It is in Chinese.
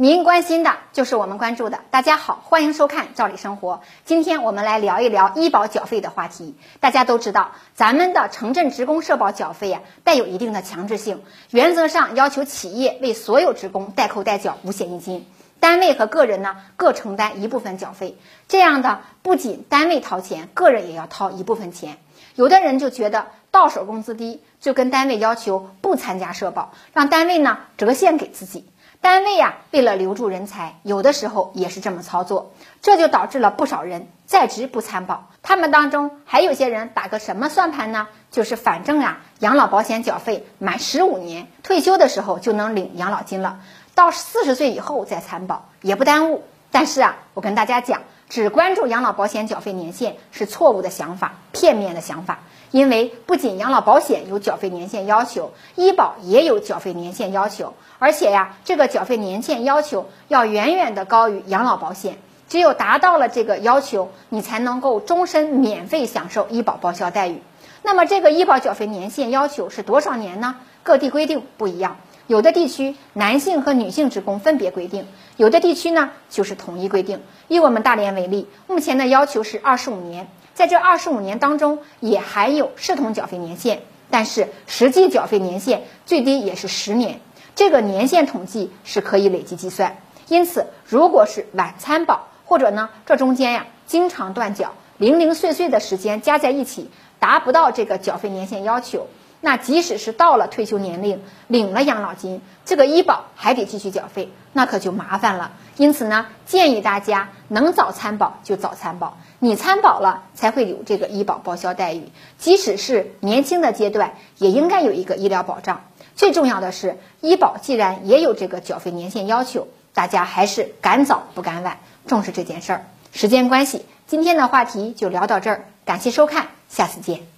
您关心的就是我们关注的。大家好，欢迎收看《赵理生活》。今天我们来聊一聊医保缴费的话题。大家都知道，咱们的城镇职工社保缴费啊，带有一定的强制性，原则上要求企业为所有职工代扣代缴五险一金，单位和个人呢各承担一部分缴费。这样的不仅单位掏钱，个人也要掏一部分钱。有的人就觉得到手工资低，就跟单位要求不参加社保，让单位呢折现给自己。单位呀，为了留住人才，有的时候也是这么操作，这就导致了不少人在职不参保。他们当中还有些人打个什么算盘呢？就是反正呀，养老保险缴费满十五年，退休的时候就能领养老金了，到四十岁以后再参保也不耽误。但是啊，我跟大家讲，只关注养老保险缴费年限是错误的想法，片面的想法。因为不仅养老保险有缴费年限要求，医保也有缴费年限要求，而且呀，这个缴费年限要求要远远的高于养老保险。只有达到了这个要求，你才能够终身免费享受医保报销待遇。那么，这个医保缴费年限要求是多少年呢？各地规定不一样，有的地区男性和女性职工分别规定，有的地区呢就是统一规定。以我们大连为例，目前的要求是二十五年。在这二十五年当中，也含有视同缴费年限，但是实际缴费年限最低也是十年。这个年限统计是可以累计计算。因此，如果是晚参保，或者呢这中间呀经常断缴，零零碎碎的时间加在一起，达不到这个缴费年限要求，那即使是到了退休年龄，领了养老金，这个医保还得继续缴费，那可就麻烦了。因此呢，建议大家能早参保就早参保。你参保了，才会有这个医保报销待遇。即使是年轻的阶段，也应该有一个医疗保障。最重要的是，医保既然也有这个缴费年限要求，大家还是赶早不赶晚，重视这件事儿。时间关系，今天的话题就聊到这儿，感谢收看，下次见。